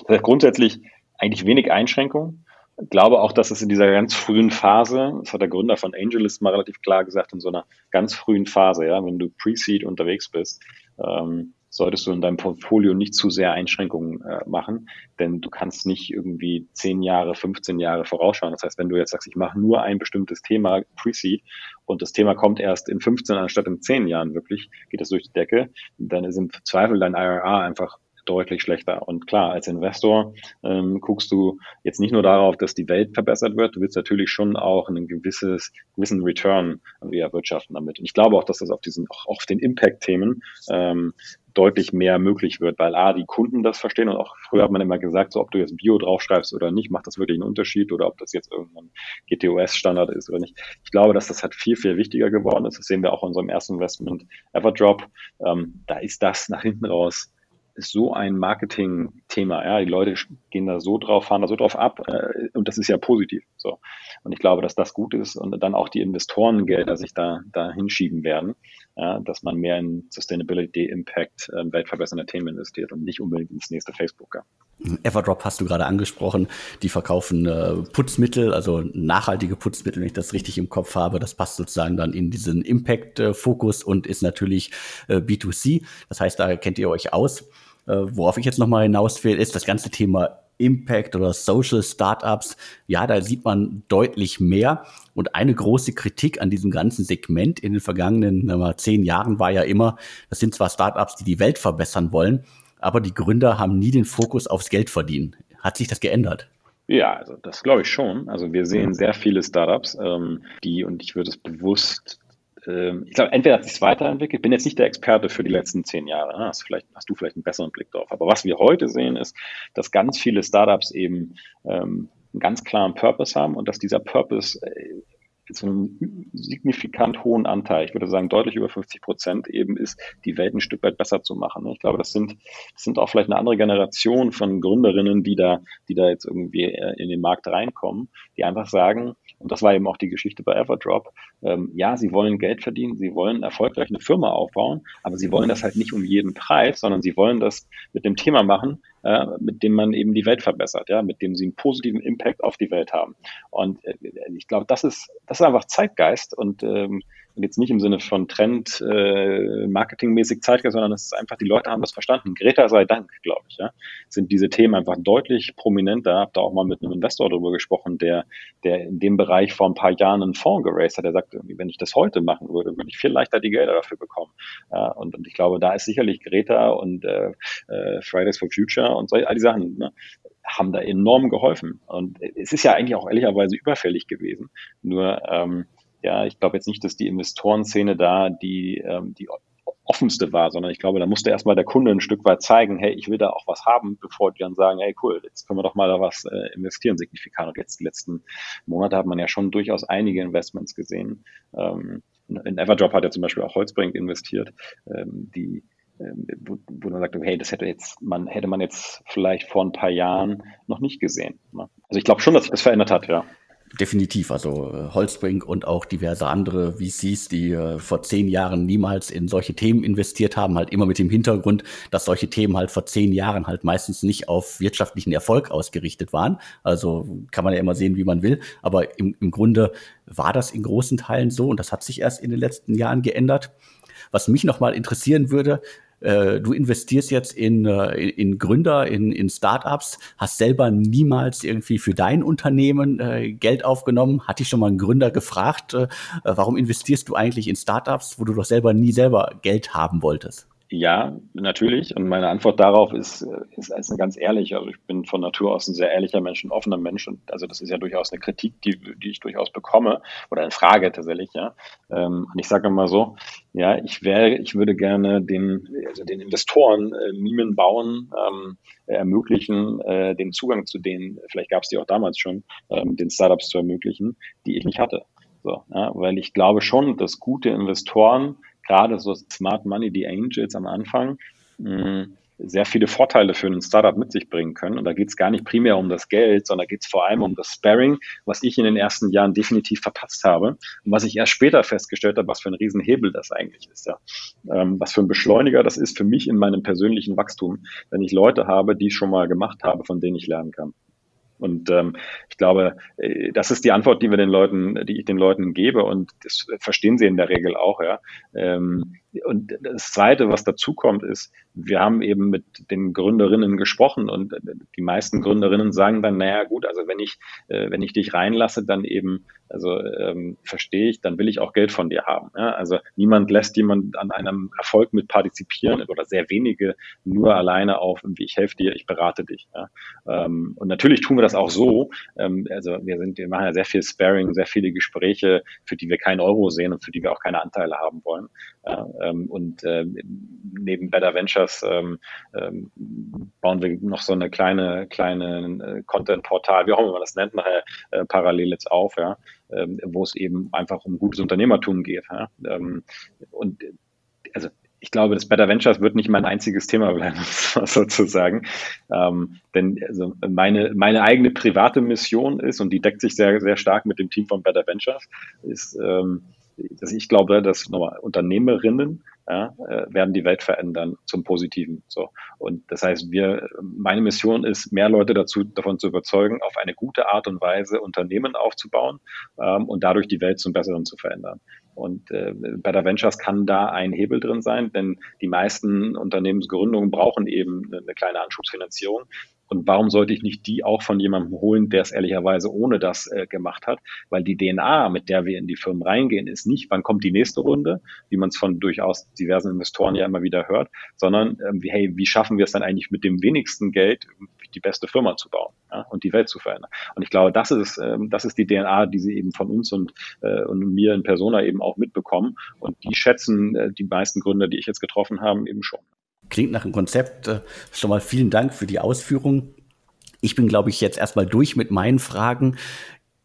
Das heißt grundsätzlich eigentlich wenig Einschränkungen. Glaube auch, dass es in dieser ganz frühen Phase, das hat der Gründer von AngelList mal relativ klar gesagt, in so einer ganz frühen Phase, ja, wenn du Pre-Seed unterwegs bist, ähm, solltest du in deinem Portfolio nicht zu sehr Einschränkungen äh, machen, denn du kannst nicht irgendwie 10 Jahre, 15 Jahre vorausschauen. Das heißt, wenn du jetzt sagst, ich mache nur ein bestimmtes Thema Pre-Seed und das Thema kommt erst in 15 anstatt in 10 Jahren wirklich, geht das durch die Decke, dann ist im Zweifel dein IRA einfach deutlich schlechter. Und klar, als Investor ähm, guckst du jetzt nicht nur darauf, dass die Welt verbessert wird, du willst natürlich schon auch einen gewisses, gewissen Return erwirtschaften damit. Und ich glaube auch, dass das auf diesen, auch auf den Impact-Themen ähm, deutlich mehr möglich wird, weil A, die Kunden das verstehen und auch früher hat man immer gesagt, so ob du jetzt Bio draufschreibst oder nicht, macht das wirklich einen Unterschied oder ob das jetzt irgendein GTOS-Standard ist oder nicht. Ich glaube, dass das halt viel, viel wichtiger geworden ist. Das sehen wir auch in unserem ersten Investment Everdrop. Ähm, da ist das nach hinten raus ist so ein Marketing-Thema. Ja, die Leute gehen da so drauf, fahren da so drauf ab äh, und das ist ja positiv. So. Und ich glaube, dass das gut ist und dann auch die Investorengelder sich da, da hinschieben werden, ja, dass man mehr in Sustainability, Impact, äh, weltverbessernde Themen investiert und nicht unbedingt ins nächste Facebook. Ja. Everdrop hast du gerade angesprochen. Die verkaufen äh, Putzmittel, also nachhaltige Putzmittel, wenn ich das richtig im Kopf habe. Das passt sozusagen dann in diesen Impact-Fokus und ist natürlich äh, B2C. Das heißt, da kennt ihr euch aus. Äh, worauf ich jetzt nochmal hinaus will, ist das ganze Thema Impact oder Social Startups. Ja, da sieht man deutlich mehr. Und eine große Kritik an diesem ganzen Segment in den vergangenen mal, zehn Jahren war ja immer, das sind zwar Startups, die die Welt verbessern wollen, aber die Gründer haben nie den Fokus aufs Geld verdienen. Hat sich das geändert? Ja, also das glaube ich schon. Also wir sehen sehr viele Startups, ähm, die, und ich würde es bewusst, ähm, ich glaube, entweder hat sich weiterentwickelt, bin jetzt nicht der Experte für die letzten zehn Jahre, ne? hast, vielleicht, hast du vielleicht einen besseren Blick drauf. Aber was wir heute sehen, ist, dass ganz viele Startups eben ähm, einen ganz klaren Purpose haben und dass dieser Purpose äh, zu einem signifikant hohen Anteil, ich würde sagen deutlich über 50 Prozent eben ist, die Welt ein Stück weit besser zu machen. Ich glaube, das sind, das sind auch vielleicht eine andere Generation von Gründerinnen, die da, die da jetzt irgendwie äh, in den Markt reinkommen, die einfach sagen, und das war eben auch die Geschichte bei Everdrop, ähm, ja, sie wollen Geld verdienen, sie wollen erfolgreich eine Firma aufbauen, aber sie wollen das halt nicht um jeden Preis, sondern sie wollen das mit dem Thema machen, äh, mit dem man eben die Welt verbessert, ja, mit dem sie einen positiven Impact auf die Welt haben. Und äh, ich glaube, das ist, das ist einfach Zeitgeist und ähm, und jetzt nicht im Sinne von Trend, äh, marketingmäßig Zeitgeist, sondern es ist einfach, die Leute haben das verstanden. Greta sei Dank, glaube ich, ja, sind diese Themen einfach deutlich prominenter. Hab da auch mal mit einem Investor darüber gesprochen, der, der in dem Bereich vor ein paar Jahren einen Fonds geraced hat. Der sagt, wenn ich das heute machen würde, würde ich viel leichter die Gelder dafür bekommen. Ja, und, und ich glaube, da ist sicherlich Greta und äh, äh, Fridays for Future und so, all die Sachen, ne, haben da enorm geholfen. Und es ist ja eigentlich auch ehrlicherweise überfällig gewesen. Nur ähm, ja, ich glaube jetzt nicht, dass die Investorenszene da die, ähm, die offenste war, sondern ich glaube, da musste erstmal der Kunde ein Stück weit zeigen, hey, ich will da auch was haben, bevor die dann sagen, hey, cool, jetzt können wir doch mal da was äh, investieren, signifikant. Und jetzt die letzten Monate hat man ja schon durchaus einige Investments gesehen. Ähm, in Everdrop hat ja zum Beispiel auch Holzbrink investiert, ähm, die ähm, wo, wo man sagt, hey, das hätte jetzt, man hätte man jetzt vielleicht vor ein paar Jahren noch nicht gesehen. Ne? Also ich glaube schon, dass sich das verändert hat, ja. Definitiv, also äh, Holzbrink und auch diverse andere VCs, die äh, vor zehn Jahren niemals in solche Themen investiert haben, halt immer mit dem Hintergrund, dass solche Themen halt vor zehn Jahren halt meistens nicht auf wirtschaftlichen Erfolg ausgerichtet waren. Also kann man ja immer sehen, wie man will, aber im, im Grunde war das in großen Teilen so und das hat sich erst in den letzten Jahren geändert. Was mich nochmal interessieren würde, äh, du investierst jetzt in, äh, in Gründer, in, in Startups, hast selber niemals irgendwie für dein Unternehmen äh, Geld aufgenommen. Hat dich schon mal ein Gründer gefragt, äh, warum investierst du eigentlich in Startups, wo du doch selber nie selber Geld haben wolltest? Ja, natürlich. Und meine Antwort darauf ist, ist, ist eine ganz ehrliche. Also ich bin von Natur aus ein sehr ehrlicher Mensch, ein offener Mensch. Und also das ist ja durchaus eine Kritik, die, die ich durchaus bekomme oder eine Frage tatsächlich, ja. Ähm, und ich sage mal so, ja, ich wäre, ich würde gerne den, also den Investoren äh, Mimen bauen, ähm, ermöglichen, äh, den Zugang zu denen, vielleicht gab es die auch damals schon, ähm, den Startups zu ermöglichen, die ich nicht hatte. So, ja, weil ich glaube schon, dass gute Investoren gerade so Smart Money, die Angels am Anfang, sehr viele Vorteile für ein Startup mit sich bringen können. Und da geht es gar nicht primär um das Geld, sondern geht es vor allem um das Sparring, was ich in den ersten Jahren definitiv verpasst habe und was ich erst später festgestellt habe, was für ein Riesenhebel das eigentlich ist. Ja. Ähm, was für ein Beschleuniger das ist für mich in meinem persönlichen Wachstum, wenn ich Leute habe, die ich schon mal gemacht habe, von denen ich lernen kann. Und ähm, ich glaube, äh, das ist die Antwort, die wir den Leuten, die ich den Leuten gebe, und das verstehen sie in der Regel auch, ja. Ähm, und das Zweite, was dazu kommt, ist, wir haben eben mit den Gründerinnen gesprochen und die meisten Gründerinnen sagen dann, naja gut, also wenn ich, äh, wenn ich dich reinlasse, dann eben, also ähm, verstehe ich, dann will ich auch Geld von dir haben. Ja? Also niemand lässt jemand an einem Erfolg mit partizipieren oder sehr wenige nur alleine auf, ich helfe dir, ich berate dich. Ja? Ähm, und natürlich tun wir das auch so. Ähm, also wir sind, wir machen ja sehr viel Sparing, sehr viele Gespräche, für die wir keinen Euro sehen und für die wir auch keine Anteile haben wollen. Ja? Ähm, und äh, neben Better Ventures ähm, ähm, bauen wir noch so eine kleine, kleine äh, Content-Portal, wie auch immer man das nennt, nachher äh, parallel jetzt auf, ja, ähm, wo es eben einfach um gutes Unternehmertum geht. Ja. Ähm, und also ich glaube, das Better Ventures wird nicht mein einziges Thema bleiben, (laughs) sozusagen. Ähm, denn also meine, meine eigene private Mission ist, und die deckt sich sehr, sehr stark mit dem Team von Better Ventures, ist, ähm, dass ich glaube, dass nochmal Unternehmerinnen ja, äh, werden die Welt verändern zum Positiven. So. Und das heißt, wir, meine Mission ist, mehr Leute dazu, davon zu überzeugen, auf eine gute Art und Weise Unternehmen aufzubauen ähm, und dadurch die Welt zum Besseren zu verändern. Und äh, Better Ventures kann da ein Hebel drin sein, denn die meisten Unternehmensgründungen brauchen eben eine kleine Anschubsfinanzierung. Und warum sollte ich nicht die auch von jemandem holen, der es ehrlicherweise ohne das äh, gemacht hat? Weil die DNA, mit der wir in die Firmen reingehen, ist nicht, wann kommt die nächste Runde, wie man es von durchaus diversen Investoren ja immer wieder hört, sondern ähm, hey, wie schaffen wir es dann eigentlich mit dem wenigsten Geld die beste Firma zu bauen ja, und die Welt zu verändern? Und ich glaube, das ist, ähm, das ist die DNA, die sie eben von uns und, äh, und mir in Persona eben auch mitbekommen. Und die schätzen äh, die meisten Gründer, die ich jetzt getroffen habe, eben schon. Klingt nach einem Konzept. Äh, schon mal vielen Dank für die Ausführung. Ich bin, glaube ich, jetzt erstmal durch mit meinen Fragen.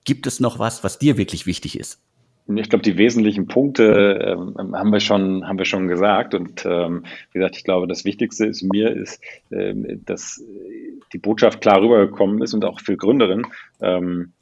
Gibt es noch was, was dir wirklich wichtig ist? Ich glaube, die wesentlichen Punkte ähm, haben wir schon, haben wir schon gesagt. Und ähm, wie gesagt, ich glaube, das Wichtigste ist mir ist, ähm, dass die Botschaft klar rübergekommen ist und auch für Gründerinnen. Ähm,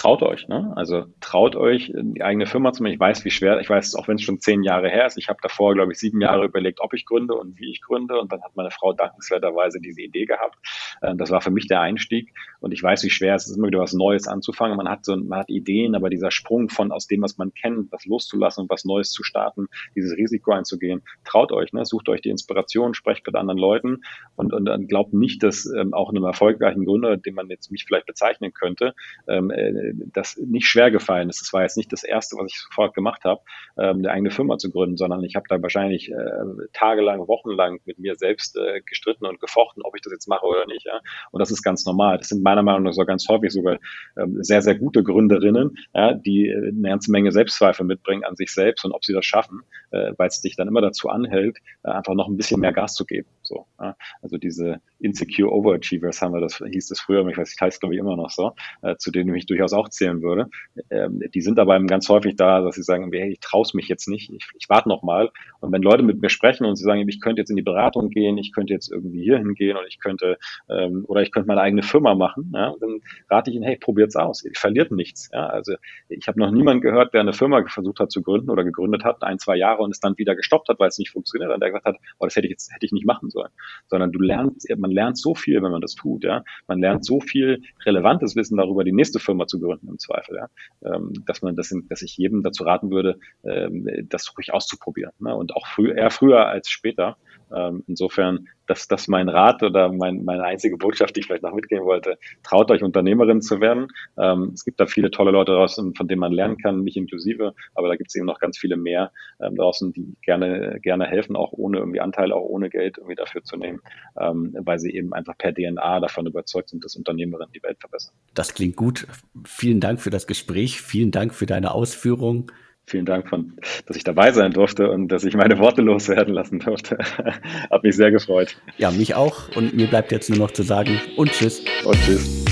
traut euch, ne? Also traut euch, die eigene Firma zu machen. Ich weiß, wie schwer, ich weiß, auch wenn es schon zehn Jahre her ist, ich habe davor, glaube ich, sieben Jahre überlegt, ob ich gründe und wie ich gründe. Und dann hat meine Frau dankenswerterweise diese Idee gehabt. Ähm, das war für mich der Einstieg. Und ich weiß, wie schwer es ist, immer wieder was Neues anzufangen. Man hat so, man hat Ideen, aber dieser Sprung von aus dem, was man kennt, was loszulassen und was Neues zu starten, dieses Risiko einzugehen, traut euch, ne? Sucht euch die Inspiration, sprecht mit anderen Leuten und, und dann glaubt nicht, dass ähm, auch einem erfolgreichen Gründer, den man jetzt mich vielleicht bezeichnen könnte, ähm, äh, das nicht schwer gefallen ist. Das war jetzt nicht das Erste, was ich sofort gemacht habe, ähm, eine eigene Firma zu gründen, sondern ich habe da wahrscheinlich äh, tagelang, wochenlang mit mir selbst äh, gestritten und gefochten, ob ich das jetzt mache oder nicht. Und das ist ganz normal. Das sind meiner Meinung nach so ganz häufig sogar ähm, sehr, sehr gute Gründerinnen, die äh, eine ganze Menge Selbstzweifel mitbringen an sich selbst und ob sie das schaffen, weil es dich dann immer dazu anhält, einfach noch ein bisschen mehr Gas zu geben. So, ja? Also diese Insecure Overachievers haben wir, das hieß das früher, ich weiß, ich heißt glaube ich immer noch so, äh, zu denen ich mich durchaus auch zählen würde. Ähm, die sind aber ganz häufig da, dass sie sagen, hey, ich traue mich jetzt nicht, ich, ich warte noch mal. Und wenn Leute mit mir sprechen und sie sagen, ich könnte jetzt in die Beratung gehen, ich könnte jetzt irgendwie hier hingehen und ich könnte ähm, oder ich könnte meine eigene Firma machen, ja, dann rate ich ihnen, hey, probiert's aus, ihr verliert nichts. Ja. Also ich habe noch niemanden gehört, der eine Firma versucht hat zu gründen oder gegründet hat, ein, zwei Jahre und es dann wieder gestoppt hat, weil es nicht funktioniert und der gesagt hat, oh, das hätte ich jetzt hätte ich nicht machen sollen. Sondern du lernst, man lernt so viel, wenn man das tut, ja. Man lernt so viel relevantes Wissen darüber, die nächste Firma zu gründen im Zweifel, ja. Ähm, dass man das, dass ich jedem dazu raten würde, ähm, das ruhig auszuprobieren. Ne? Und auch früh, eher früher als später. Ähm, insofern, dass das mein Rat oder mein, meine einzige Botschaft, die ich vielleicht noch mitgeben wollte. Traut euch, Unternehmerin zu werden. Ähm, es gibt da viele tolle Leute draußen, von denen man lernen kann, mich inklusive, aber da gibt es eben noch ganz viele mehr ähm, draußen, die gerne, gerne helfen, auch ohne irgendwie Anteile, auch ohne Geld irgendwie dafür zu nehmen, ähm, weil sie eben einfach per DNA davon überzeugt sind, dass Unternehmerinnen die Welt verbessern. Das klingt gut. Vielen Dank für das Gespräch. Vielen Dank für deine Ausführungen. Vielen Dank, von, dass ich dabei sein durfte und dass ich meine Worte loswerden lassen durfte. (laughs) Hat mich sehr gefreut. Ja, mich auch. Und mir bleibt jetzt nur noch zu sagen und tschüss. Und tschüss.